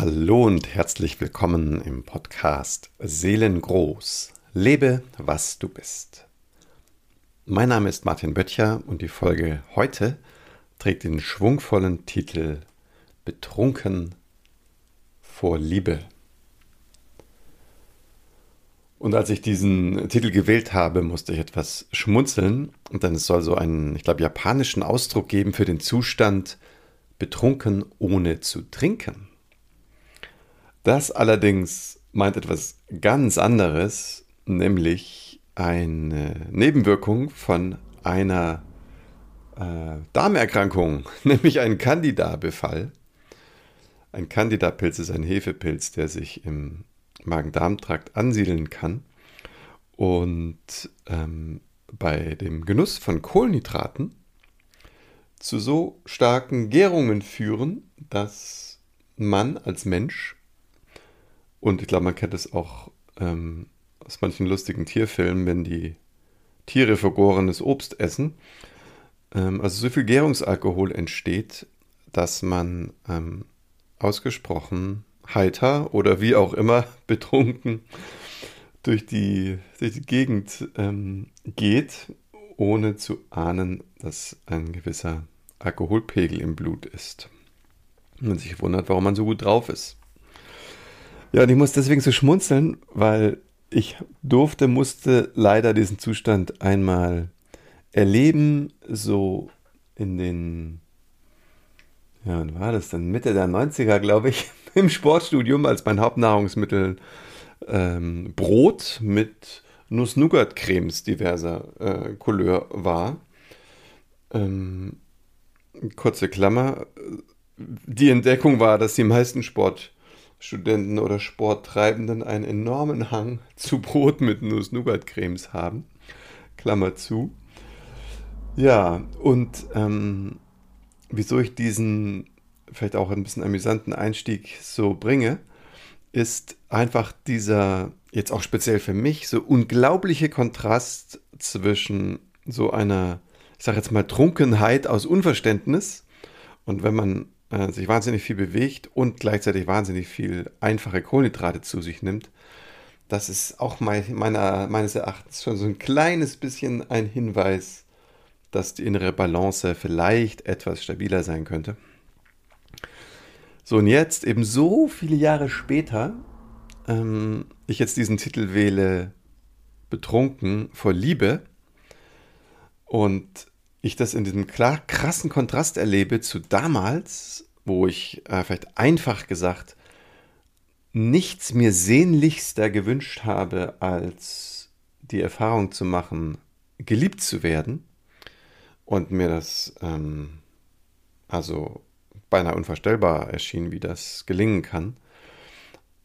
Hallo und herzlich willkommen im Podcast Seelengroß. Lebe, was du bist. Mein Name ist Martin Böttcher und die Folge heute trägt den schwungvollen Titel Betrunken vor Liebe. Und als ich diesen Titel gewählt habe, musste ich etwas schmunzeln. Und dann es soll so einen, ich glaube, japanischen Ausdruck geben für den Zustand betrunken ohne zu trinken. Das allerdings meint etwas ganz anderes, nämlich eine Nebenwirkung von einer äh, Darmerkrankung, nämlich ein Candida-Befall. Ein Candida-Pilz ist ein Hefepilz, der sich im Magen-Darm-Trakt ansiedeln kann und ähm, bei dem Genuss von Kohlenhydraten zu so starken Gärungen führen, dass man als Mensch und ich glaube, man kennt es auch ähm, aus manchen lustigen Tierfilmen, wenn die Tiere vergorenes Obst essen. Ähm, also so viel Gärungsalkohol entsteht, dass man ähm, ausgesprochen heiter oder wie auch immer betrunken durch die, durch die Gegend ähm, geht, ohne zu ahnen, dass ein gewisser Alkoholpegel im Blut ist. Und man sich wundert, warum man so gut drauf ist. Ja, und ich muss deswegen so schmunzeln, weil ich durfte, musste leider diesen Zustand einmal erleben, so in den, ja, wann war das dann? Mitte der 90er, glaube ich, im Sportstudium, als mein Hauptnahrungsmittel ähm, Brot mit Nuss-Nougat-Cremes diverser äh, Couleur war. Ähm, kurze Klammer. Die Entdeckung war, dass die meisten Sport Studenten oder Sporttreibenden einen enormen Hang zu Brot mit Nuss-Nougat-Cremes haben. Klammer zu. Ja, und ähm, wieso ich diesen vielleicht auch ein bisschen amüsanten Einstieg so bringe, ist einfach dieser, jetzt auch speziell für mich, so unglaubliche Kontrast zwischen so einer, ich sage jetzt mal, Trunkenheit aus Unverständnis und wenn man äh, sich wahnsinnig viel bewegt und gleichzeitig wahnsinnig viel einfache Kohlenhydrate zu sich nimmt, das ist auch mein, meiner, meines Erachtens schon so ein kleines bisschen ein Hinweis, dass die innere Balance vielleicht etwas stabiler sein könnte. So, und jetzt, eben so viele Jahre später, ähm, ich jetzt diesen Titel wähle, Betrunken vor Liebe, und ich das in diesem klar, krassen Kontrast erlebe zu damals, wo ich äh, vielleicht einfach gesagt nichts mir sehnlichster gewünscht habe, als die Erfahrung zu machen, geliebt zu werden und mir das ähm, also beinahe unvorstellbar erschien, wie das gelingen kann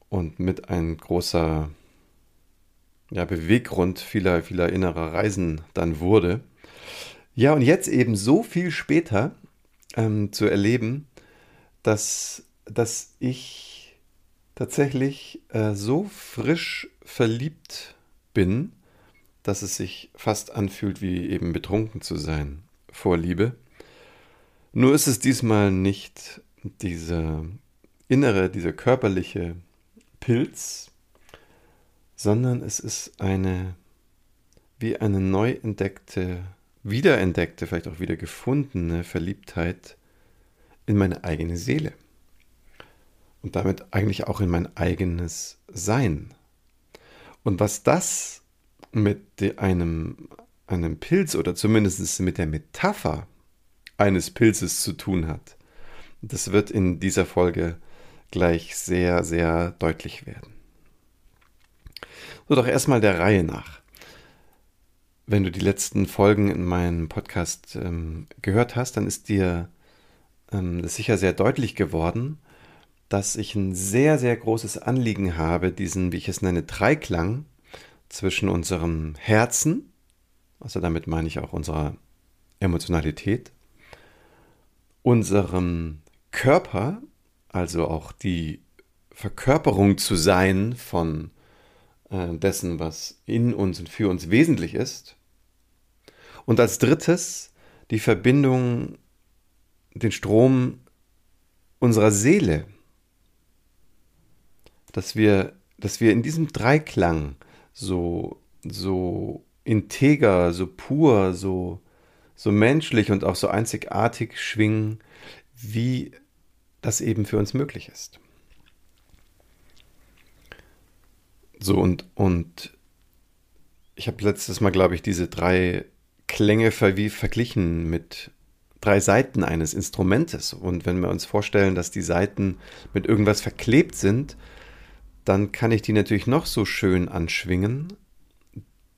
und mit ein großer ja, Beweggrund vieler, vieler innerer Reisen dann wurde. Ja, und jetzt eben so viel später ähm, zu erleben, dass, dass ich tatsächlich äh, so frisch verliebt bin, dass es sich fast anfühlt, wie eben betrunken zu sein vor Liebe. Nur ist es diesmal nicht dieser innere, dieser körperliche Pilz, sondern es ist eine wie eine neu entdeckte wiederentdeckte, vielleicht auch wieder gefundene Verliebtheit in meine eigene Seele. Und damit eigentlich auch in mein eigenes Sein. Und was das mit einem, einem Pilz oder zumindest mit der Metapher eines Pilzes zu tun hat, das wird in dieser Folge gleich sehr, sehr deutlich werden. So, doch erstmal der Reihe nach wenn du die letzten Folgen in meinem Podcast ähm, gehört hast, dann ist dir ähm, das sicher sehr deutlich geworden, dass ich ein sehr, sehr großes Anliegen habe, diesen, wie ich es nenne, Dreiklang zwischen unserem Herzen, also damit meine ich auch unserer Emotionalität, unserem Körper, also auch die Verkörperung zu sein von dessen, was in uns und für uns wesentlich ist. Und als drittes die Verbindung, den Strom unserer Seele dass wir, dass wir in diesem Dreiklang so, so integer, so pur, so, so menschlich und auch so einzigartig schwingen, wie das eben für uns möglich ist. So und, und ich habe letztes Mal, glaube ich, diese drei Klänge ver wie verglichen mit drei Seiten eines Instrumentes. Und wenn wir uns vorstellen, dass die Seiten mit irgendwas verklebt sind, dann kann ich die natürlich noch so schön anschwingen.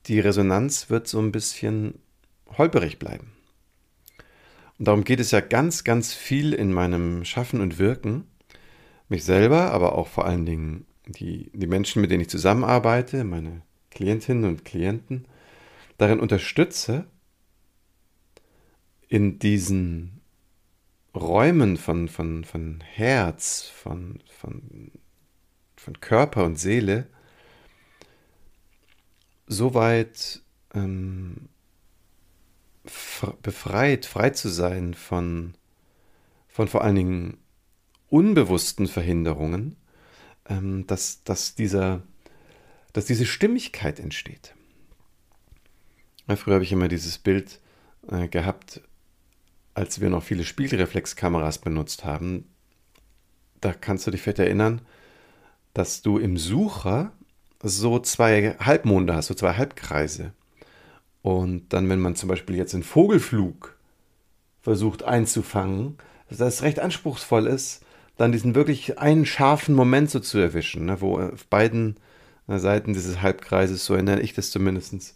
Die Resonanz wird so ein bisschen holperig bleiben. Und darum geht es ja ganz, ganz viel in meinem Schaffen und Wirken. Mich selber, aber auch vor allen Dingen die, die Menschen, mit denen ich zusammenarbeite, meine Klientinnen und Klienten, darin unterstütze, in diesen Räumen von, von, von Herz, von, von, von Körper und Seele so weit ähm, befreit, frei zu sein von, von vor allen Dingen unbewussten Verhinderungen, ähm, dass, dass, dieser, dass diese Stimmigkeit entsteht. Ja, früher habe ich immer dieses Bild äh, gehabt, als wir noch viele Spiegelreflexkameras benutzt haben. Da kannst du dich vielleicht erinnern, dass du im Sucher so zwei Halbmonde hast, so zwei Halbkreise. Und dann, wenn man zum Beispiel jetzt einen Vogelflug versucht einzufangen, dass das recht anspruchsvoll ist, dann diesen wirklich einen scharfen Moment so zu erwischen, ne, wo auf beiden äh, Seiten dieses Halbkreises, so erinnere ich das zumindest,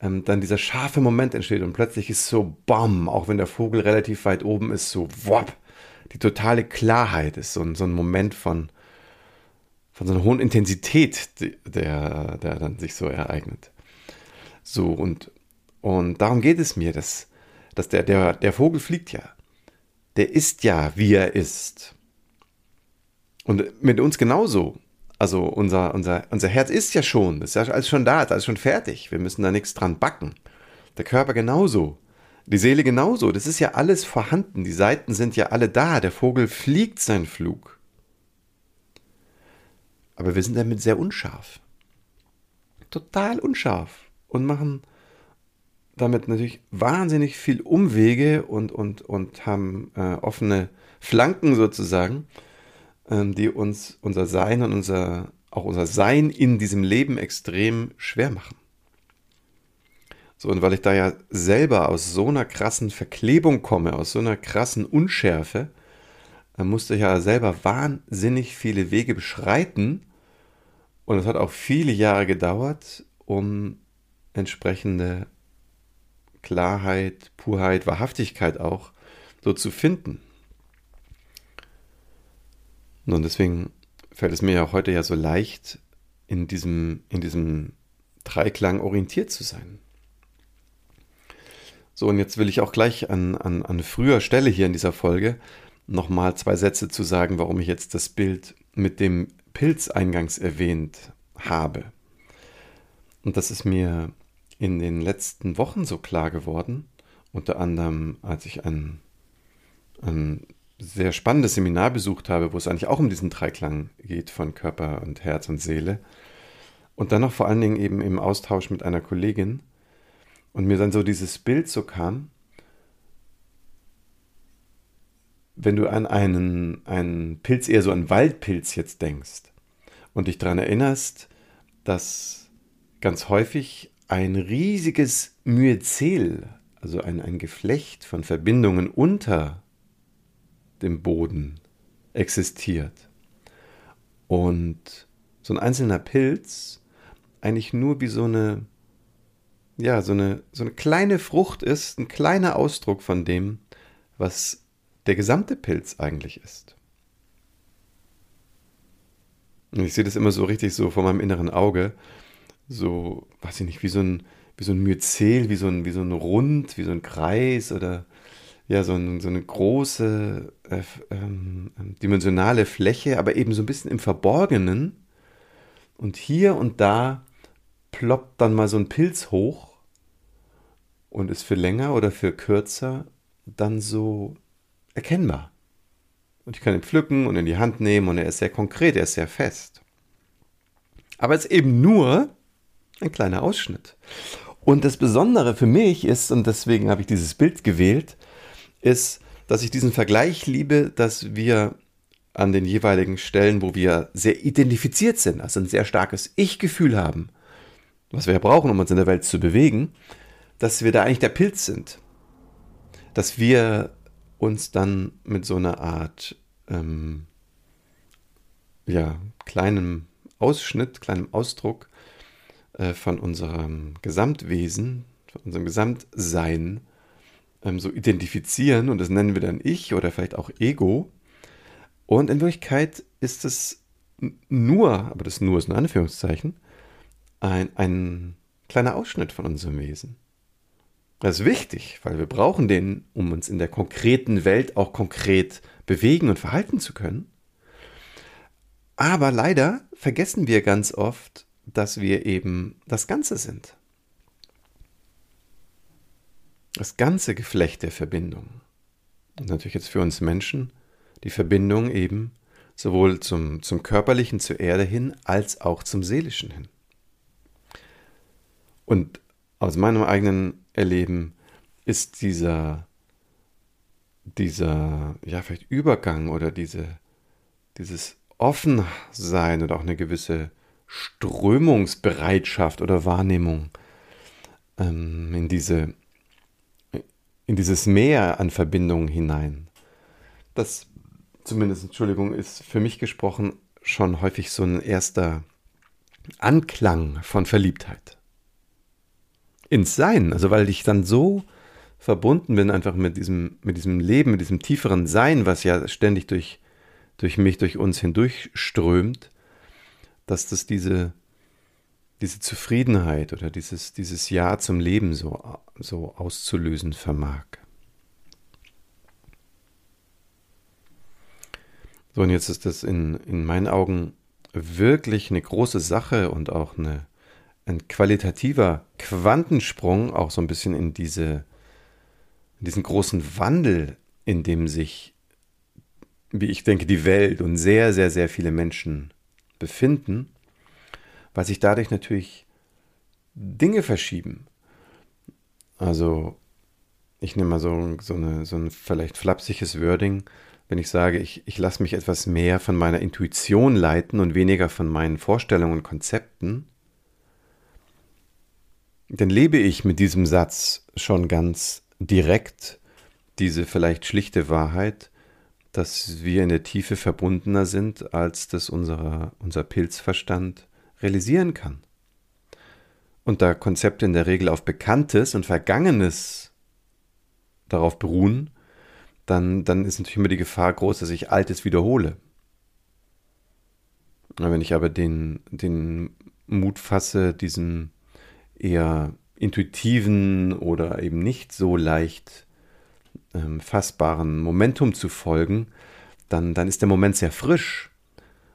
ähm, dann dieser scharfe Moment entsteht und plötzlich ist so BAM, auch wenn der Vogel relativ weit oben ist, so WOP, die totale Klarheit ist so, so ein Moment von, von so einer hohen Intensität, der, der dann sich so ereignet. So, und, und darum geht es mir, dass, dass der, der, der Vogel fliegt ja. Der ist ja, wie er ist. Und mit uns genauso. Also unser, unser, unser Herz ist ja schon, ist ja alles schon da, ist alles schon fertig. Wir müssen da nichts dran backen. Der Körper genauso. Die Seele genauso. Das ist ja alles vorhanden. Die Seiten sind ja alle da. Der Vogel fliegt seinen Flug. Aber wir sind damit sehr unscharf. Total unscharf. Und machen damit natürlich wahnsinnig viel Umwege und, und, und haben äh, offene Flanken sozusagen die uns unser Sein und unser, auch unser Sein in diesem Leben extrem schwer machen. So, und weil ich da ja selber aus so einer krassen Verklebung komme, aus so einer krassen Unschärfe, dann musste ich ja selber wahnsinnig viele Wege beschreiten. Und es hat auch viele Jahre gedauert, um entsprechende Klarheit, Purheit, Wahrhaftigkeit auch so zu finden. Und deswegen fällt es mir ja heute ja so leicht, in diesem, in diesem Dreiklang orientiert zu sein. So, und jetzt will ich auch gleich an, an, an früher Stelle hier in dieser Folge nochmal zwei Sätze zu sagen, warum ich jetzt das Bild mit dem Pilz eingangs erwähnt habe. Und das ist mir in den letzten Wochen so klar geworden, unter anderem als ich ein, ein sehr spannendes Seminar besucht habe, wo es eigentlich auch um diesen Dreiklang geht von Körper und Herz und Seele. Und dann noch vor allen Dingen eben im Austausch mit einer Kollegin. Und mir dann so dieses Bild so kam, wenn du an einen, einen Pilz, eher so einen Waldpilz jetzt denkst und dich daran erinnerst, dass ganz häufig ein riesiges Myzel, also ein, ein Geflecht von Verbindungen unter dem Boden existiert. Und so ein einzelner Pilz eigentlich nur wie so eine, ja, so eine, so eine kleine Frucht ist, ein kleiner Ausdruck von dem, was der gesamte Pilz eigentlich ist. Und ich sehe das immer so richtig so vor meinem inneren Auge, so, weiß ich nicht, wie so ein, wie so ein Myzel, wie so ein, wie so ein Rund, wie so ein Kreis oder ja, so, ein, so eine große äh, ähm, dimensionale Fläche, aber eben so ein bisschen im Verborgenen. Und hier und da ploppt dann mal so ein Pilz hoch und ist für länger oder für kürzer dann so erkennbar. Und ich kann ihn pflücken und in die Hand nehmen und er ist sehr konkret, er ist sehr fest. Aber es ist eben nur ein kleiner Ausschnitt. Und das Besondere für mich ist, und deswegen habe ich dieses Bild gewählt, ist, dass ich diesen Vergleich liebe, dass wir an den jeweiligen Stellen, wo wir sehr identifiziert sind, also ein sehr starkes Ich-Gefühl haben, was wir ja brauchen, um uns in der Welt zu bewegen, dass wir da eigentlich der Pilz sind. Dass wir uns dann mit so einer Art ähm, ja, kleinem Ausschnitt, kleinem Ausdruck äh, von unserem Gesamtwesen, von unserem Gesamtsein ähm, so identifizieren und das nennen wir dann Ich oder vielleicht auch Ego. Und in Wirklichkeit ist es nur, aber das nur ist ein Anführungszeichen, ein, ein kleiner Ausschnitt von unserem Wesen. Das ist wichtig, weil wir brauchen den, um uns in der konkreten Welt auch konkret bewegen und verhalten zu können. Aber leider vergessen wir ganz oft, dass wir eben das Ganze sind. Das ganze Geflecht der Verbindung. Und natürlich jetzt für uns Menschen die Verbindung eben sowohl zum, zum körperlichen, zur Erde hin, als auch zum seelischen hin. Und aus meinem eigenen Erleben ist dieser, dieser, ja, vielleicht Übergang oder diese, dieses Offensein oder auch eine gewisse Strömungsbereitschaft oder Wahrnehmung ähm, in, diese, in dieses Meer an Verbindungen hinein. Das zumindest, Entschuldigung, ist für mich gesprochen schon häufig so ein erster Anklang von Verliebtheit. Ins Sein, also weil ich dann so verbunden bin einfach mit diesem, mit diesem Leben, mit diesem tieferen Sein, was ja ständig durch, durch mich, durch uns hindurchströmt, dass das diese, diese Zufriedenheit oder dieses, dieses Ja zum Leben so, so auszulösen vermag. So, und jetzt ist das in, in meinen Augen wirklich eine große Sache und auch eine, ein qualitativer Quantensprung, auch so ein bisschen in, diese, in diesen großen Wandel, in dem sich, wie ich denke, die Welt und sehr, sehr, sehr viele Menschen befinden, weil sich dadurch natürlich Dinge verschieben. Also, ich nehme mal so, so, eine, so ein vielleicht flapsiges Wording, wenn ich sage, ich, ich lasse mich etwas mehr von meiner Intuition leiten und weniger von meinen Vorstellungen und Konzepten, dann lebe ich mit diesem Satz schon ganz direkt diese vielleicht schlichte Wahrheit, dass wir in der Tiefe verbundener sind, als das unser, unser Pilzverstand realisieren kann. Und da Konzepte in der Regel auf Bekanntes und Vergangenes darauf beruhen, dann, dann ist natürlich immer die Gefahr groß, dass ich Altes wiederhole. Wenn ich aber den, den Mut fasse, diesen eher intuitiven oder eben nicht so leicht ähm, fassbaren Momentum zu folgen, dann, dann ist der Moment sehr frisch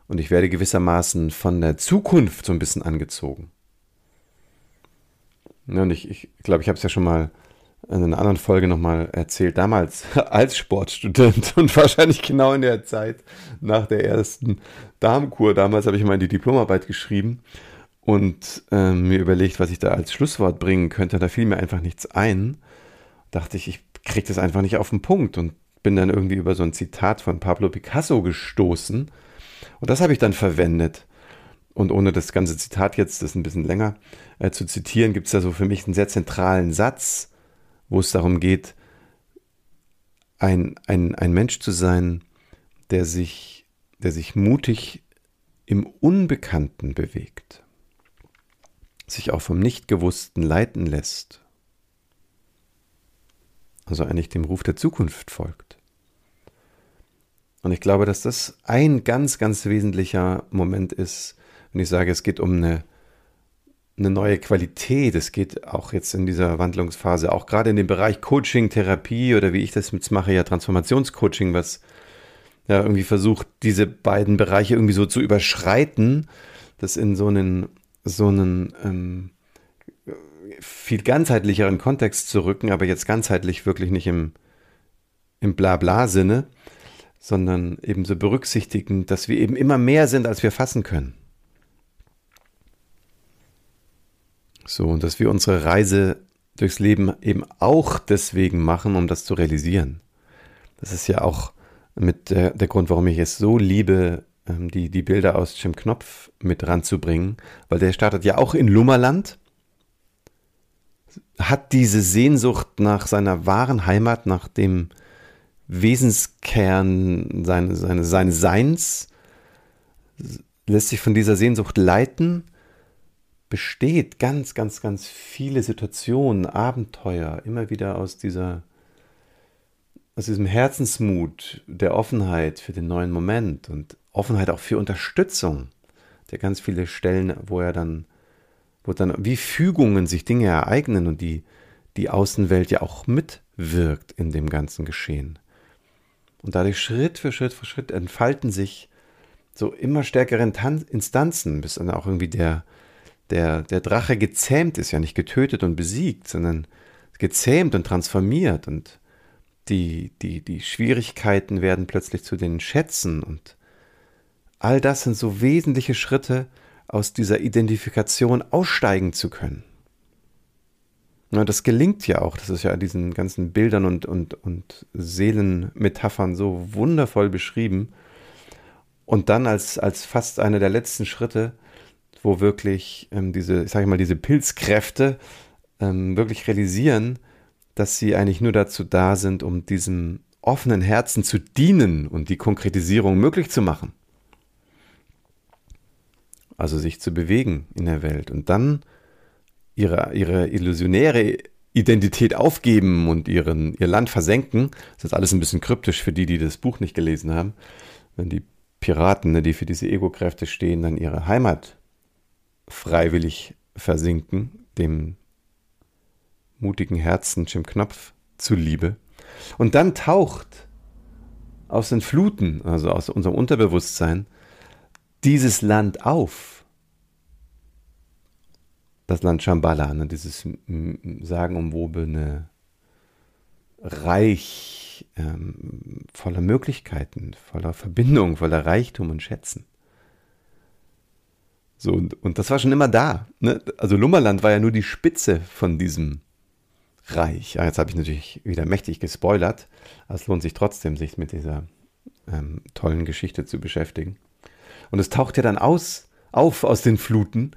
und ich werde gewissermaßen von der Zukunft so ein bisschen angezogen. Und ich, ich glaube, ich habe es ja schon mal in einer anderen Folge nochmal erzählt, damals als Sportstudent und wahrscheinlich genau in der Zeit nach der ersten Darmkur. Damals habe ich mal die Diplomarbeit geschrieben und äh, mir überlegt, was ich da als Schlusswort bringen könnte. Da fiel mir einfach nichts ein. Dachte ich, ich kriege das einfach nicht auf den Punkt und bin dann irgendwie über so ein Zitat von Pablo Picasso gestoßen. Und das habe ich dann verwendet. Und ohne das ganze Zitat jetzt, das ist ein bisschen länger äh, zu zitieren, gibt es da so für mich einen sehr zentralen Satz, wo es darum geht, ein, ein, ein Mensch zu sein, der sich, der sich mutig im Unbekannten bewegt, sich auch vom Nichtgewussten leiten lässt also eigentlich dem Ruf der Zukunft folgt. Und ich glaube, dass das ein ganz, ganz wesentlicher Moment ist, wenn ich sage, es geht um eine, eine neue Qualität. Es geht auch jetzt in dieser Wandlungsphase, auch gerade in dem Bereich Coaching, Therapie oder wie ich das jetzt mache, ja Transformationscoaching, was ja irgendwie versucht, diese beiden Bereiche irgendwie so zu überschreiten, das in so einen, so einen ähm, viel ganzheitlicheren Kontext zu rücken, aber jetzt ganzheitlich wirklich nicht im, im Blabla-Sinne, sondern eben so berücksichtigen, dass wir eben immer mehr sind, als wir fassen können. So, und dass wir unsere Reise durchs Leben eben auch deswegen machen, um das zu realisieren. Das ist ja auch mit der, der Grund, warum ich es so liebe, ähm, die, die Bilder aus Jim Knopf mit ranzubringen, weil der startet ja auch in Lummerland, hat diese Sehnsucht nach seiner wahren Heimat, nach dem Wesenskern seines, seines, seines Seins, lässt sich von dieser Sehnsucht leiten, besteht ganz, ganz, ganz viele Situationen, Abenteuer, immer wieder aus dieser aus diesem Herzensmut, der Offenheit für den neuen Moment und Offenheit auch für Unterstützung, der ganz viele Stellen, wo er dann, wo dann wie Fügungen sich Dinge ereignen und die, die Außenwelt ja auch mitwirkt in dem ganzen Geschehen. Und dadurch Schritt für Schritt für Schritt entfalten sich so immer stärkere Instanzen, bis dann auch irgendwie der, der, der Drache gezähmt ist, ja nicht getötet und besiegt, sondern gezähmt und transformiert und die, die, die Schwierigkeiten werden plötzlich zu den Schätzen und all das sind so wesentliche Schritte, aus dieser Identifikation aussteigen zu können. Ja, das gelingt ja auch, das ist ja in diesen ganzen Bildern und, und, und Seelenmetaphern so wundervoll beschrieben. Und dann als, als fast einer der letzten Schritte, wo wirklich ähm, diese, ich mal, diese Pilzkräfte ähm, wirklich realisieren, dass sie eigentlich nur dazu da sind, um diesem offenen Herzen zu dienen und die Konkretisierung möglich zu machen. Also sich zu bewegen in der Welt und dann ihre, ihre illusionäre Identität aufgeben und ihren, ihr Land versenken. Das ist alles ein bisschen kryptisch für die, die das Buch nicht gelesen haben. Wenn die Piraten, ne, die für diese Ego-Kräfte stehen, dann ihre Heimat freiwillig versinken, dem mutigen Herzen Jim Knopf zuliebe. Und dann taucht aus den Fluten, also aus unserem Unterbewusstsein, dieses Land auf. Das Land Shambhala, ne, dieses sagenumwobene Reich ähm, voller Möglichkeiten, voller Verbindung, voller Reichtum und Schätzen. So, und, und das war schon immer da. Ne? Also Lummerland war ja nur die Spitze von diesem reich. Ja, jetzt habe ich natürlich wieder mächtig gespoilert, es lohnt sich trotzdem, sich mit dieser ähm, tollen Geschichte zu beschäftigen. Und es taucht ja dann aus, auf aus den Fluten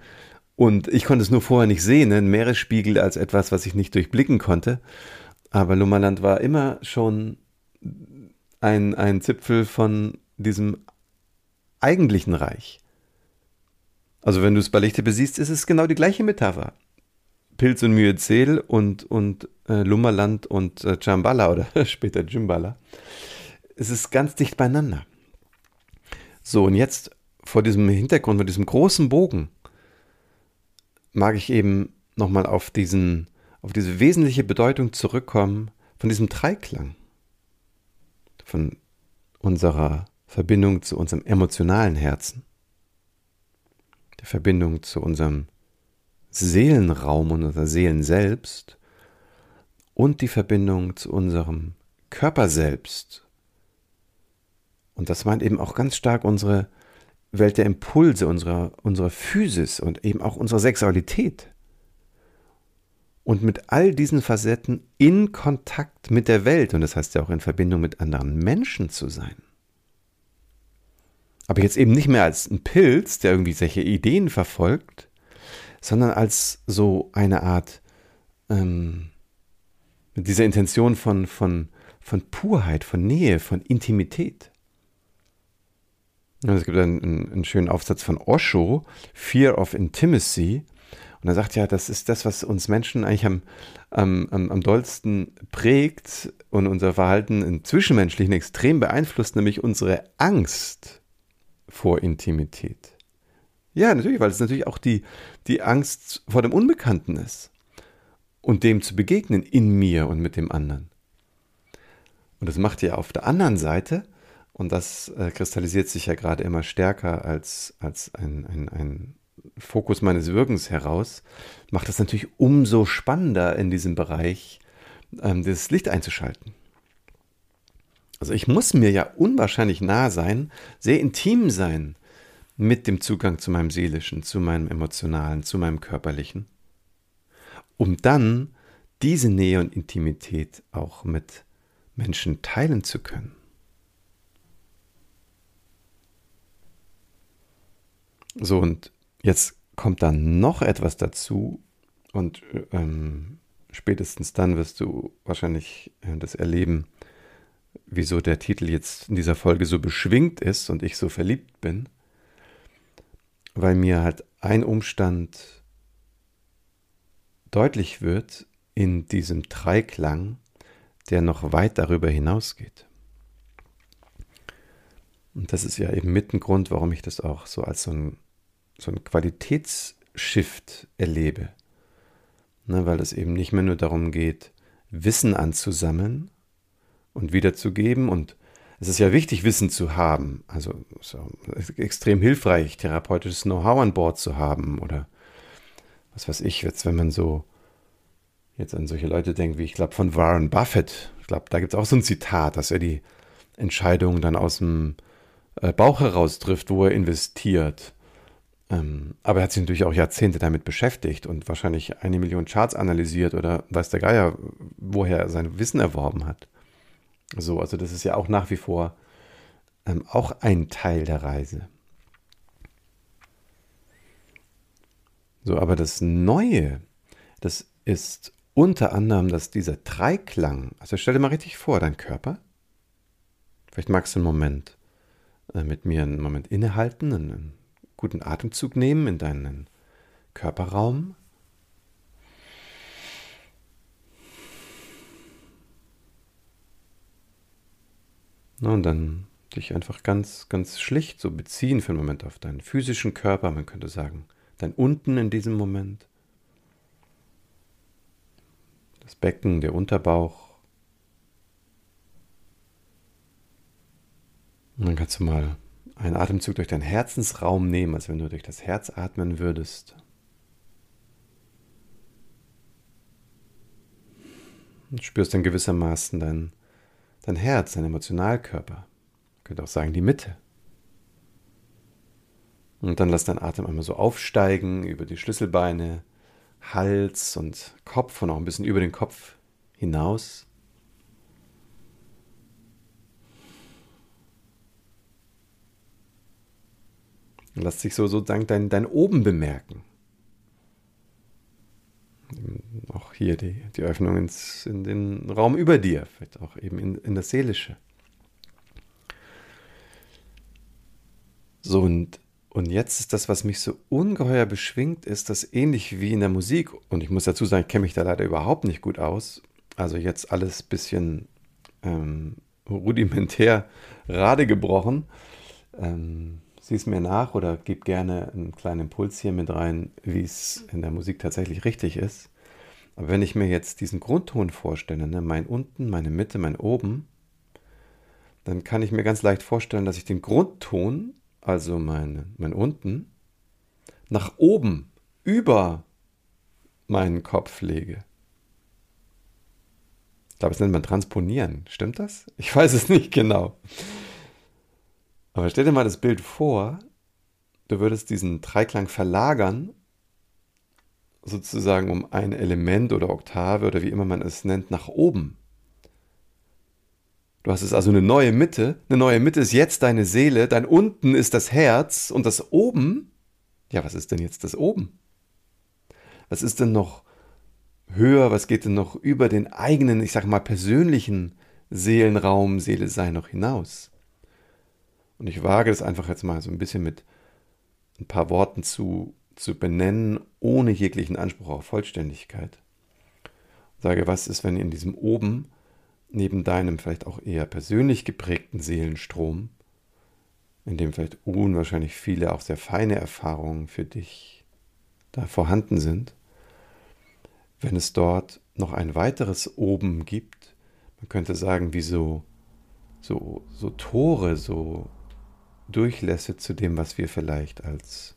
und ich konnte es nur vorher nicht sehen, ne? ein Meeresspiegel als etwas, was ich nicht durchblicken konnte. Aber Lummerland war immer schon ein, ein Zipfel von diesem eigentlichen Reich. Also wenn du es bei Lichte besiehst, ist es genau die gleiche Metapher. Pilz und Myzel und, und äh, Lummerland und äh, Chambala oder später Jimbala. Es ist ganz dicht beieinander. So, und jetzt vor diesem Hintergrund, mit diesem großen Bogen, mag ich eben nochmal auf auf diese wesentliche Bedeutung zurückkommen von diesem Dreiklang. Von unserer Verbindung zu unserem emotionalen Herzen, der Verbindung zu unserem Seelenraum und unser Seelen selbst und die Verbindung zu unserem Körper selbst. Und das meint eben auch ganz stark unsere Welt der Impulse, unsere, unsere Physis und eben auch unsere Sexualität. Und mit all diesen Facetten in Kontakt mit der Welt, und das heißt ja auch in Verbindung mit anderen Menschen zu sein. Aber jetzt eben nicht mehr als ein Pilz, der irgendwie solche Ideen verfolgt, sondern als so eine Art, ähm, mit dieser Intention von, von, von Purheit, von Nähe, von Intimität. Es gibt einen, einen, schönen Aufsatz von Osho, Fear of Intimacy. Und er sagt ja, das ist das, was uns Menschen eigentlich am, am, am, am dollsten prägt und unser Verhalten im Zwischenmenschlichen extrem beeinflusst, nämlich unsere Angst vor Intimität. Ja, natürlich, weil es natürlich auch die, die Angst vor dem Unbekannten ist und dem zu begegnen in mir und mit dem anderen. Und das macht ja auf der anderen Seite, und das äh, kristallisiert sich ja gerade immer stärker als, als ein, ein, ein Fokus meines Wirkens heraus, macht es natürlich umso spannender in diesem Bereich, ähm, das Licht einzuschalten. Also ich muss mir ja unwahrscheinlich nah sein, sehr intim sein mit dem Zugang zu meinem seelischen, zu meinem emotionalen, zu meinem körperlichen. um dann diese Nähe und Intimität auch mit Menschen teilen zu können. So, und jetzt kommt dann noch etwas dazu und ähm, spätestens dann wirst du wahrscheinlich äh, das erleben, wieso der Titel jetzt in dieser Folge so beschwingt ist und ich so verliebt bin, weil mir halt ein Umstand deutlich wird in diesem Dreiklang, der noch weit darüber hinausgeht. Und das ist ja eben mit ein Grund, warum ich das auch so als so ein, so ein Qualitätsshift erlebe. Ne, weil es eben nicht mehr nur darum geht, Wissen anzusammeln und wiederzugeben. Und es ist ja wichtig, Wissen zu haben. Also so, extrem hilfreich, therapeutisches Know-how an Bord zu haben. Oder was weiß ich, jetzt, wenn man so jetzt an solche Leute denkt, wie ich glaube von Warren Buffett. Ich glaube, da gibt es auch so ein Zitat, dass er die Entscheidungen dann aus dem äh, Bauch heraus trifft, wo er investiert. Ähm, aber er hat sich natürlich auch Jahrzehnte damit beschäftigt und wahrscheinlich eine Million Charts analysiert oder weiß der Geier, woher er sein Wissen erworben hat. So, also das ist ja auch nach wie vor ähm, auch ein Teil der Reise. So, aber das Neue, das ist unter anderem, dass dieser Dreiklang, also stell dir mal richtig vor, dein Körper, vielleicht magst du einen Moment äh, mit mir einen Moment innehalten, einen guten Atemzug nehmen in deinen Körperraum. Und dann dich einfach ganz, ganz schlicht so beziehen für einen Moment auf deinen physischen Körper. Man könnte sagen, dein Unten in diesem Moment. das Becken, der Unterbauch. Und dann kannst du mal einen Atemzug durch deinen Herzensraum nehmen, als wenn du durch das Herz atmen würdest. Und spürst dann gewissermaßen dein, dein Herz, dein Emotionalkörper. Man könnte auch sagen, die Mitte. Und dann lass deinen Atem einmal so aufsteigen über die Schlüsselbeine, Hals und Kopf und auch ein bisschen über den Kopf hinaus. Lass dich so sozusagen dein, dein Oben bemerken. Auch hier die, die Öffnung ins, in den Raum über dir, vielleicht auch eben in, in das Seelische. So, und und jetzt ist das, was mich so ungeheuer beschwingt, ist das ähnlich wie in der Musik. Und ich muss dazu sagen, ich kenne mich da leider überhaupt nicht gut aus. Also jetzt alles ein bisschen ähm, rudimentär gerade gebrochen. Ähm, Sieh es mir nach oder gib gerne einen kleinen Impuls hier mit rein, wie es in der Musik tatsächlich richtig ist. Aber wenn ich mir jetzt diesen Grundton vorstelle, ne, mein unten, meine Mitte, mein oben, dann kann ich mir ganz leicht vorstellen, dass ich den Grundton also mein, mein unten, nach oben über meinen Kopf lege. Ich glaube, das nennt man Transponieren. Stimmt das? Ich weiß es nicht genau. Aber stell dir mal das Bild vor, du würdest diesen Dreiklang verlagern, sozusagen um ein Element oder Oktave oder wie immer man es nennt, nach oben. Du hast es also eine neue Mitte. Eine neue Mitte ist jetzt deine Seele. Dein unten ist das Herz und das oben. Ja, was ist denn jetzt das oben? Was ist denn noch höher? Was geht denn noch über den eigenen, ich sag mal, persönlichen Seelenraum, Seele sein noch hinaus? Und ich wage das einfach jetzt mal so ein bisschen mit ein paar Worten zu, zu benennen, ohne jeglichen Anspruch auf Vollständigkeit. Sage, was ist, wenn in diesem oben neben deinem vielleicht auch eher persönlich geprägten Seelenstrom, in dem vielleicht unwahrscheinlich viele auch sehr feine Erfahrungen für dich da vorhanden sind, wenn es dort noch ein weiteres oben gibt, man könnte sagen, wie so, so Tore, so Durchlässe zu dem, was wir vielleicht als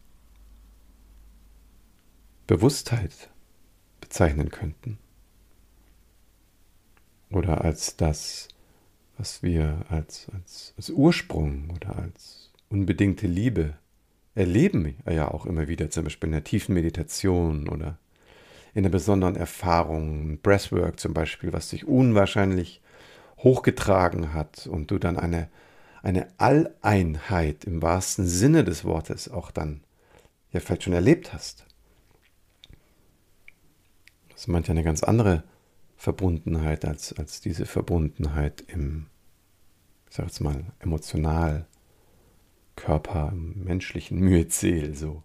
Bewusstheit bezeichnen könnten. Oder als das, was wir als, als, als Ursprung oder als unbedingte Liebe erleben ja auch immer wieder, zum Beispiel in der tiefen Meditation oder in einer besonderen Erfahrung, Breathwork zum Beispiel, was dich unwahrscheinlich hochgetragen hat und du dann eine, eine Alleinheit im wahrsten Sinne des Wortes auch dann ja vielleicht schon erlebt hast. Das meint ja eine ganz andere Verbundenheit als, als diese Verbundenheit im, ich sag jetzt mal, emotional, Körper, menschlichen Myzel, so.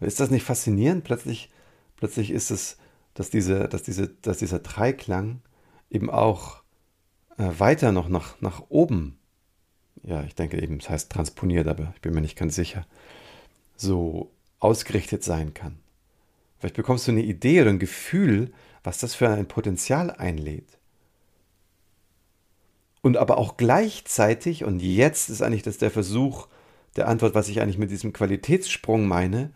Ist das nicht faszinierend? Plötzlich, plötzlich ist es, dass, diese, dass, diese, dass dieser Dreiklang eben auch äh, weiter noch nach, nach oben, ja, ich denke eben, es heißt transponiert, aber ich bin mir nicht ganz sicher, so ausgerichtet sein kann. Vielleicht bekommst du eine Idee oder ein Gefühl, was das für ein Potenzial einlädt. Und aber auch gleichzeitig, und jetzt ist eigentlich das der Versuch der Antwort, was ich eigentlich mit diesem Qualitätssprung meine,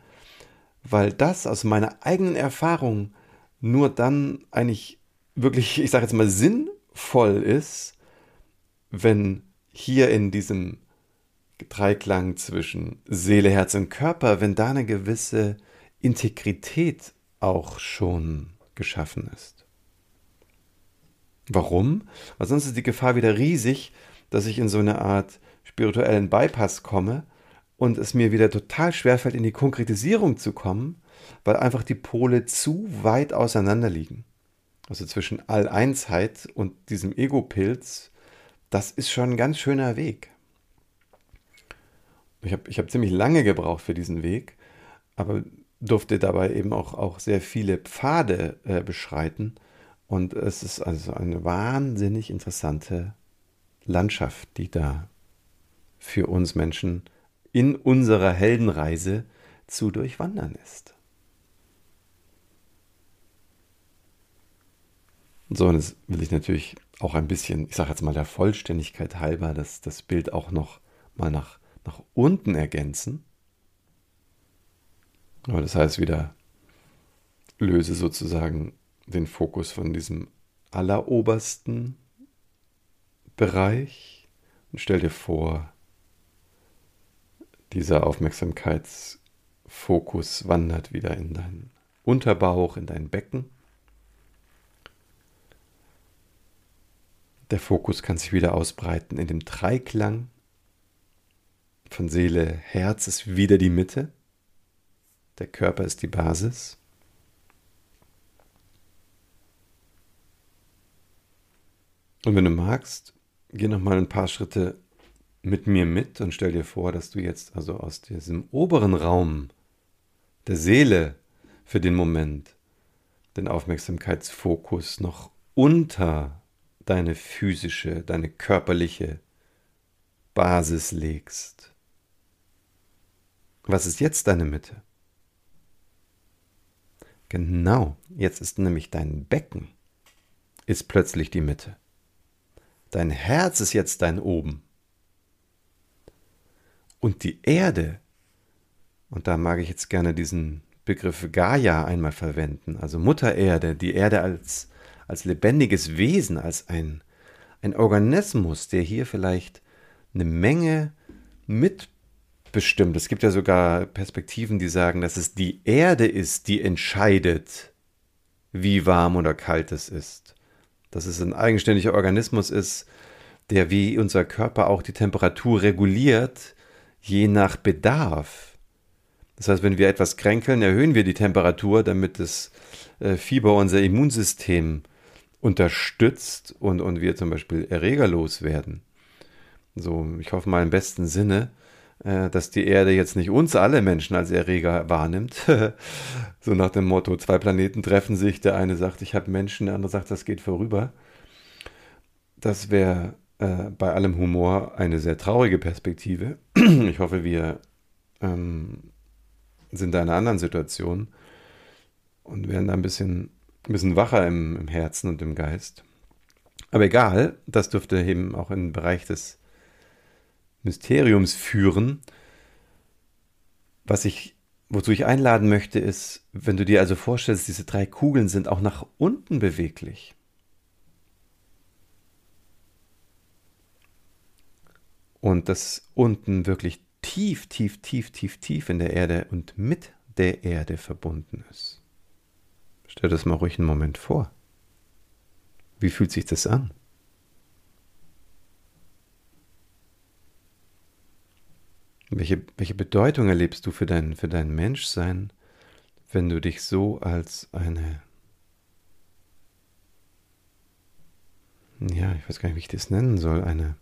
weil das aus meiner eigenen Erfahrung nur dann eigentlich wirklich, ich sage jetzt mal, sinnvoll ist, wenn hier in diesem Dreiklang zwischen Seele, Herz und Körper, wenn da eine gewisse Integrität auch schon geschaffen ist. Warum? Weil sonst ist die Gefahr wieder riesig, dass ich in so eine Art spirituellen Bypass komme und es mir wieder total schwerfällt, in die Konkretisierung zu kommen, weil einfach die Pole zu weit auseinander liegen. Also zwischen All-Einsheit und diesem Ego-Pilz, das ist schon ein ganz schöner Weg. Ich habe ich hab ziemlich lange gebraucht für diesen Weg, aber durfte dabei eben auch, auch sehr viele Pfade äh, beschreiten. Und es ist also eine wahnsinnig interessante Landschaft, die da für uns Menschen in unserer Heldenreise zu durchwandern ist. So, und jetzt will ich natürlich auch ein bisschen, ich sage jetzt mal der Vollständigkeit halber, das, das Bild auch noch mal nach, nach unten ergänzen. Aber das heißt wieder, löse sozusagen den Fokus von diesem allerobersten Bereich und stell dir vor, dieser Aufmerksamkeitsfokus wandert wieder in deinen Unterbauch, in dein Becken. Der Fokus kann sich wieder ausbreiten in dem Dreiklang. Von Seele, Herz ist wieder die Mitte. Der Körper ist die Basis. Und wenn du magst, geh noch mal ein paar Schritte mit mir mit und stell dir vor, dass du jetzt also aus diesem oberen Raum der Seele für den Moment den Aufmerksamkeitsfokus noch unter deine physische, deine körperliche Basis legst. Was ist jetzt deine Mitte? Genau, jetzt ist nämlich dein Becken, ist plötzlich die Mitte. Dein Herz ist jetzt dein Oben. Und die Erde, und da mag ich jetzt gerne diesen Begriff Gaia einmal verwenden, also Mutter Erde, die Erde als, als lebendiges Wesen, als ein, ein Organismus, der hier vielleicht eine Menge mitbestimmt. Es gibt ja sogar Perspektiven, die sagen, dass es die Erde ist, die entscheidet, wie warm oder kalt es ist. Dass es ein eigenständiger Organismus ist, der wie unser Körper auch die Temperatur reguliert, je nach Bedarf. Das heißt, wenn wir etwas kränkeln, erhöhen wir die Temperatur, damit das äh, Fieber unser Immunsystem unterstützt und, und wir zum Beispiel erregerlos werden. So, ich hoffe mal im besten Sinne, äh, dass die Erde jetzt nicht uns alle Menschen als Erreger wahrnimmt. so nach dem Motto, zwei Planeten treffen sich, der eine sagt, ich habe Menschen, der andere sagt, das geht vorüber. Das wäre äh, bei allem Humor eine sehr traurige Perspektive. ich hoffe, wir ähm, sind da in einer anderen Situation und werden da ein bisschen, ein bisschen wacher im, im Herzen und im Geist. Aber egal, das dürfte eben auch in den Bereich des Mysteriums führen. Was ich, wozu ich einladen möchte, ist, wenn du dir also vorstellst, diese drei Kugeln sind auch nach unten beweglich. Und das unten wirklich tief, tief, tief, tief, tief in der Erde und mit der Erde verbunden ist. Stell das mal ruhig einen Moment vor. Wie fühlt sich das an? Welche, welche Bedeutung erlebst du für dein, für dein Menschsein, wenn du dich so als eine, ja, ich weiß gar nicht, wie ich das nennen soll, eine,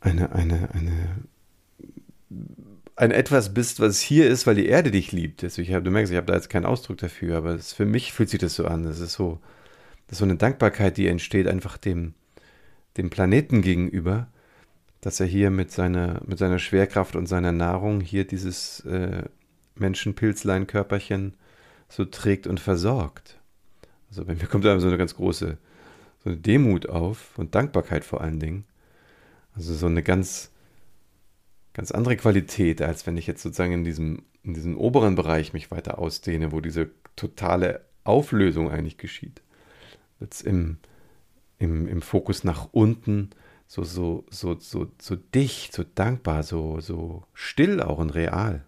eine, eine, eine, ein etwas bist, was hier ist, weil die Erde dich liebt. Also ich hab, du merkst, ich habe da jetzt keinen Ausdruck dafür, aber es, für mich fühlt sich das so an. Das ist so, das ist so eine Dankbarkeit, die entsteht einfach dem, dem Planeten gegenüber, dass er hier mit seiner, mit seiner Schwerkraft und seiner Nahrung hier dieses äh, Menschenpilzlein-Körperchen so trägt und versorgt. Also bei mir kommt da so eine ganz große so eine Demut auf und Dankbarkeit vor allen Dingen. Also so eine ganz, ganz andere Qualität, als wenn ich jetzt sozusagen in diesem, in diesem oberen Bereich mich weiter ausdehne, wo diese totale Auflösung eigentlich geschieht. Jetzt im, im, im Fokus nach unten, so, so, so, so, so dicht, so dankbar, so, so still auch und real.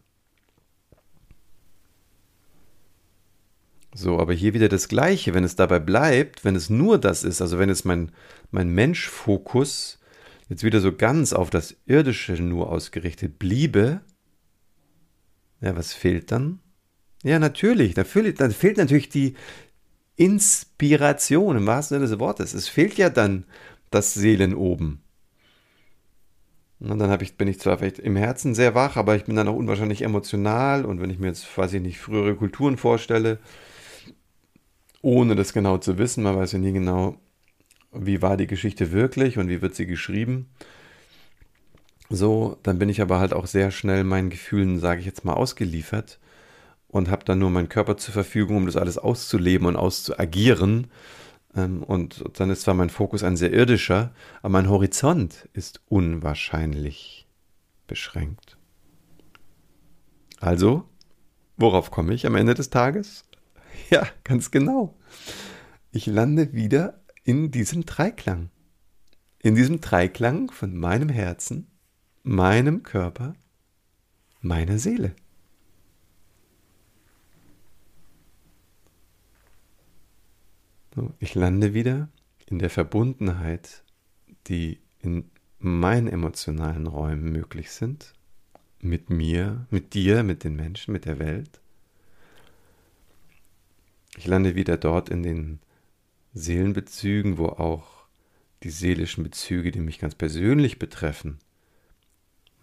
So, aber hier wieder das Gleiche, wenn es dabei bleibt, wenn es nur das ist, also wenn es mein, mein Menschfokus jetzt wieder so ganz auf das Irdische nur ausgerichtet bliebe, ja, was fehlt dann? Ja, natürlich, da fehlt, da fehlt natürlich die, Inspiration im wahrsten Sinne des Wortes. Es fehlt ja dann das Seelen oben. Und dann ich, bin ich zwar vielleicht im Herzen sehr wach, aber ich bin dann auch unwahrscheinlich emotional. Und wenn ich mir jetzt, weiß ich nicht, frühere Kulturen vorstelle, ohne das genau zu wissen, man weiß ja nie genau, wie war die Geschichte wirklich und wie wird sie geschrieben. So, dann bin ich aber halt auch sehr schnell meinen Gefühlen, sage ich jetzt mal, ausgeliefert und habe dann nur meinen Körper zur Verfügung, um das alles auszuleben und auszuagieren. Ähm, und dann ist zwar mein Fokus ein sehr irdischer, aber mein Horizont ist unwahrscheinlich beschränkt. Also, worauf komme ich am Ende des Tages? Ja, ganz genau. Ich lande wieder in diesem Dreiklang. In diesem Dreiklang von meinem Herzen, meinem Körper, meiner Seele. Ich lande wieder in der Verbundenheit, die in meinen emotionalen Räumen möglich sind, mit mir, mit dir, mit den Menschen, mit der Welt. Ich lande wieder dort in den Seelenbezügen, wo auch die seelischen Bezüge, die mich ganz persönlich betreffen,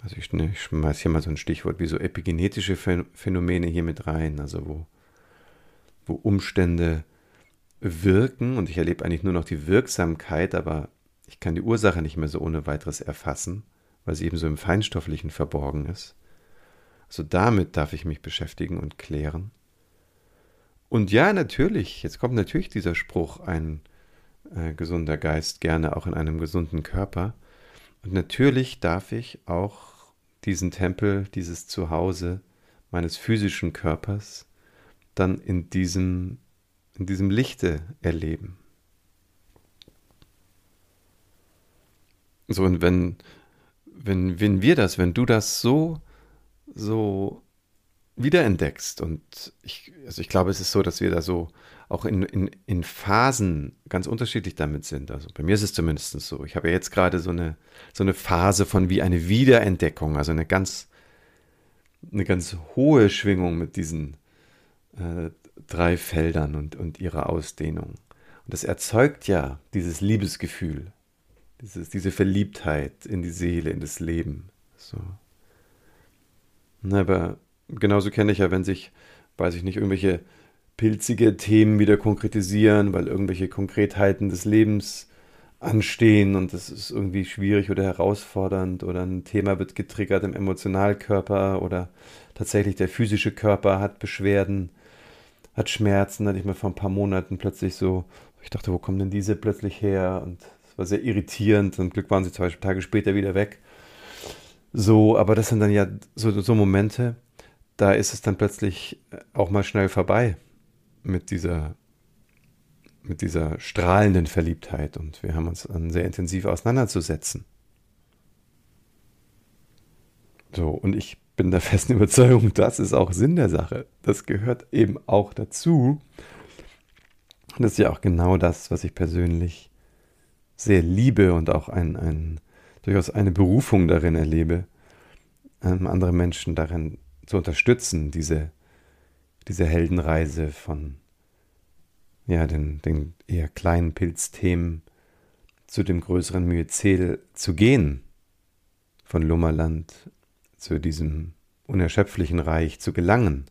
also ich, ne, ich schmeiß hier mal so ein Stichwort wie so epigenetische Phänomene hier mit rein, also wo, wo Umstände wirken und ich erlebe eigentlich nur noch die Wirksamkeit, aber ich kann die Ursache nicht mehr so ohne weiteres erfassen, weil sie eben so im Feinstofflichen verborgen ist. Also damit darf ich mich beschäftigen und klären. Und ja, natürlich, jetzt kommt natürlich dieser Spruch, ein äh, gesunder Geist gerne auch in einem gesunden Körper. Und natürlich darf ich auch diesen Tempel, dieses Zuhause meines physischen Körpers dann in diesem in diesem Lichte erleben. So, und wenn, wenn, wenn wir das, wenn du das so, so wiederentdeckst, und ich, also ich glaube, es ist so, dass wir da so auch in, in, in Phasen ganz unterschiedlich damit sind. Also bei mir ist es zumindest so. Ich habe ja jetzt gerade so eine, so eine Phase von wie eine Wiederentdeckung, also eine ganz, eine ganz hohe Schwingung mit diesen äh, drei Feldern und, und ihrer Ausdehnung. Und das erzeugt ja dieses Liebesgefühl, dieses, diese Verliebtheit in die Seele, in das Leben. So. Aber genauso kenne ich ja, wenn sich, weiß ich nicht, irgendwelche pilzige Themen wieder konkretisieren, weil irgendwelche Konkretheiten des Lebens anstehen und das ist irgendwie schwierig oder herausfordernd oder ein Thema wird getriggert im Emotionalkörper oder tatsächlich der physische Körper hat Beschwerden hat Schmerzen, hatte ich mir vor ein paar Monaten plötzlich so, ich dachte, wo kommen denn diese plötzlich her? Und es war sehr irritierend. Zum Glück waren sie zwei Tage später wieder weg. So, aber das sind dann ja so, so Momente, da ist es dann plötzlich auch mal schnell vorbei mit dieser, mit dieser strahlenden Verliebtheit und wir haben uns dann sehr intensiv auseinanderzusetzen. So, und ich bin der festen Überzeugung, das ist auch Sinn der Sache. Das gehört eben auch dazu. Und das ist ja auch genau das, was ich persönlich sehr liebe und auch ein, ein, durchaus eine Berufung darin erlebe, ähm, andere Menschen darin zu unterstützen, diese, diese Heldenreise von ja, den, den eher kleinen Pilzthemen zu dem größeren Myzel zu gehen, von Lummerland zu diesem unerschöpflichen Reich zu gelangen.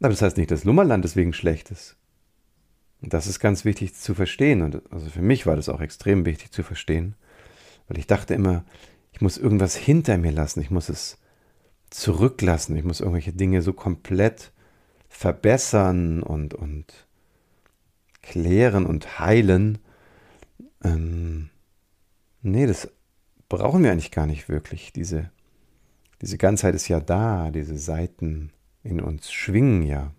Aber das heißt nicht, dass Lummerland deswegen schlecht ist. Und das ist ganz wichtig zu verstehen. Und also für mich war das auch extrem wichtig zu verstehen, weil ich dachte immer, ich muss irgendwas hinter mir lassen, ich muss es zurücklassen, ich muss irgendwelche Dinge so komplett verbessern und, und klären und heilen. Ähm, nee, das brauchen wir eigentlich gar nicht wirklich. Diese, diese Ganzheit ist ja da, diese Seiten in uns schwingen ja.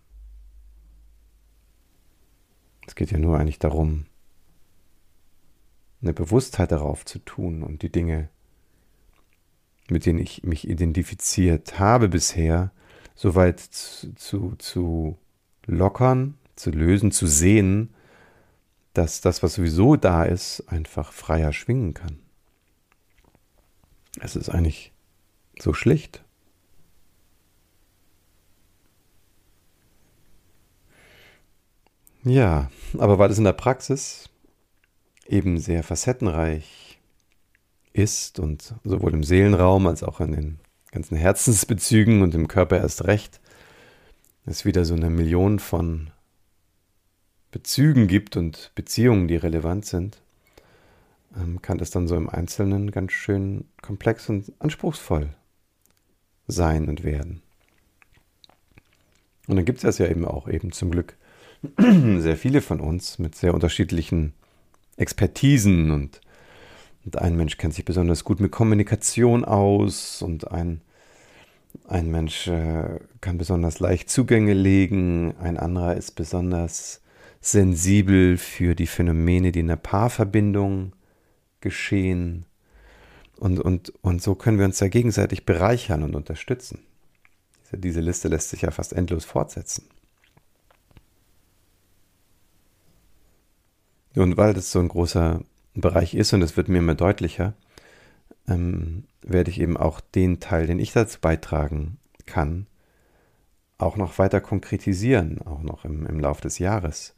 Es geht ja nur eigentlich darum, eine Bewusstheit darauf zu tun und die Dinge, mit denen ich mich identifiziert habe bisher, soweit zu, zu, zu lockern, zu lösen, zu sehen, dass das, was sowieso da ist, einfach freier schwingen kann. Es ist eigentlich so schlicht. Ja, aber weil es in der Praxis eben sehr facettenreich ist und sowohl im Seelenraum als auch in den ganzen Herzensbezügen und im Körper erst recht, es wieder so eine Million von Bezügen gibt und Beziehungen, die relevant sind, ähm, kann das dann so im Einzelnen ganz schön komplex und anspruchsvoll sein und werden. Und dann gibt es ja eben auch eben zum Glück sehr viele von uns mit sehr unterschiedlichen Expertisen und, und ein Mensch kennt sich besonders gut mit Kommunikation aus und ein, ein Mensch äh, kann besonders leicht Zugänge legen, ein anderer ist besonders sensibel für die Phänomene, die in der Paarverbindung geschehen. Und, und, und so können wir uns ja gegenseitig bereichern und unterstützen. Diese Liste lässt sich ja fast endlos fortsetzen. Und weil das so ein großer Bereich ist und es wird mir immer deutlicher, ähm, werde ich eben auch den Teil, den ich dazu beitragen kann, auch noch weiter konkretisieren, auch noch im, im Laufe des Jahres.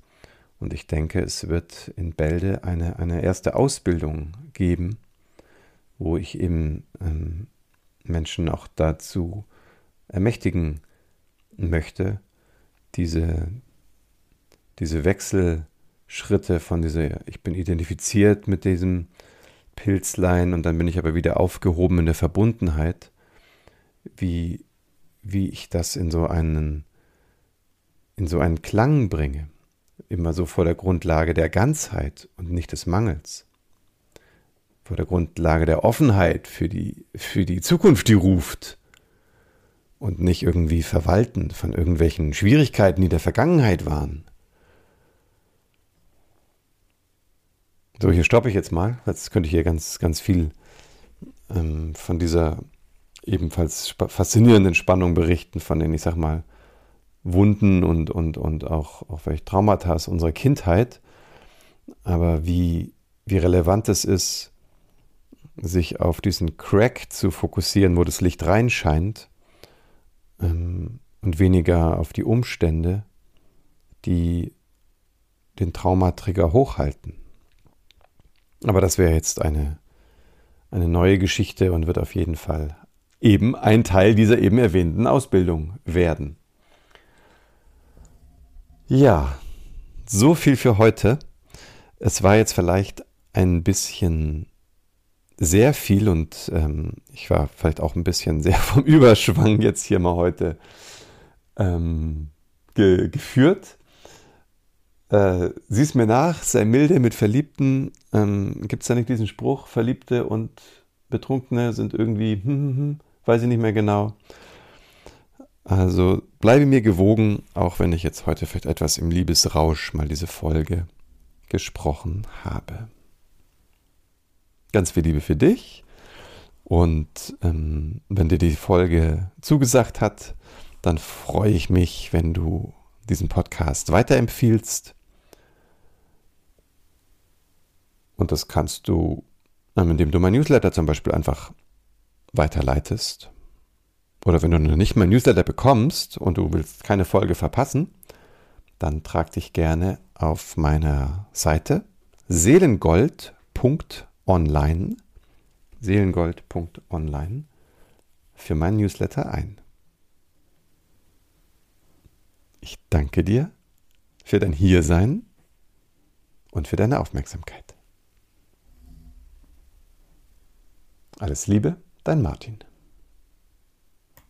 Und ich denke, es wird in Bälde eine, eine erste Ausbildung geben, wo ich eben ähm, Menschen auch dazu ermächtigen möchte, diese, diese Wechselschritte von dieser, ich bin identifiziert mit diesem Pilzlein und dann bin ich aber wieder aufgehoben in der Verbundenheit, wie, wie ich das in so einen, in so einen Klang bringe immer so vor der Grundlage der Ganzheit und nicht des Mangels. Vor der Grundlage der Offenheit für die, für die Zukunft, die ruft. Und nicht irgendwie verwalten von irgendwelchen Schwierigkeiten, die der Vergangenheit waren. So, hier stoppe ich jetzt mal. Jetzt könnte ich hier ganz, ganz viel ähm, von dieser ebenfalls faszinierenden Spannung berichten, von den, ich sag mal, Wunden und, und, und auch, auch vielleicht Traumata unserer Kindheit. Aber wie, wie relevant es ist, sich auf diesen Crack zu fokussieren, wo das Licht reinscheint ähm, und weniger auf die Umstände, die den Traumatrigger hochhalten. Aber das wäre jetzt eine, eine neue Geschichte und wird auf jeden Fall eben ein Teil dieser eben erwähnten Ausbildung werden. Ja, so viel für heute. Es war jetzt vielleicht ein bisschen sehr viel und ähm, ich war vielleicht auch ein bisschen sehr vom Überschwang jetzt hier mal heute ähm, ge geführt. Äh, sieh's mir nach, sei milde mit Verliebten. Ähm, Gibt es da nicht diesen Spruch, Verliebte und Betrunkene sind irgendwie, hm, hm, hm, weiß ich nicht mehr genau. Also bleibe mir gewogen, auch wenn ich jetzt heute vielleicht etwas im Liebesrausch mal diese Folge gesprochen habe. Ganz viel Liebe für dich Und ähm, wenn dir die Folge zugesagt hat, dann freue ich mich, wenn du diesen Podcast weiterempfiehlst. Und das kannst du, ähm, indem du mein Newsletter zum Beispiel einfach weiterleitest. Oder wenn du noch nicht mein Newsletter bekommst und du willst keine Folge verpassen, dann trag dich gerne auf meiner Seite seelengold.online seelengold.online für mein Newsletter ein. Ich danke dir für dein Hiersein und für deine Aufmerksamkeit. Alles Liebe, dein Martin.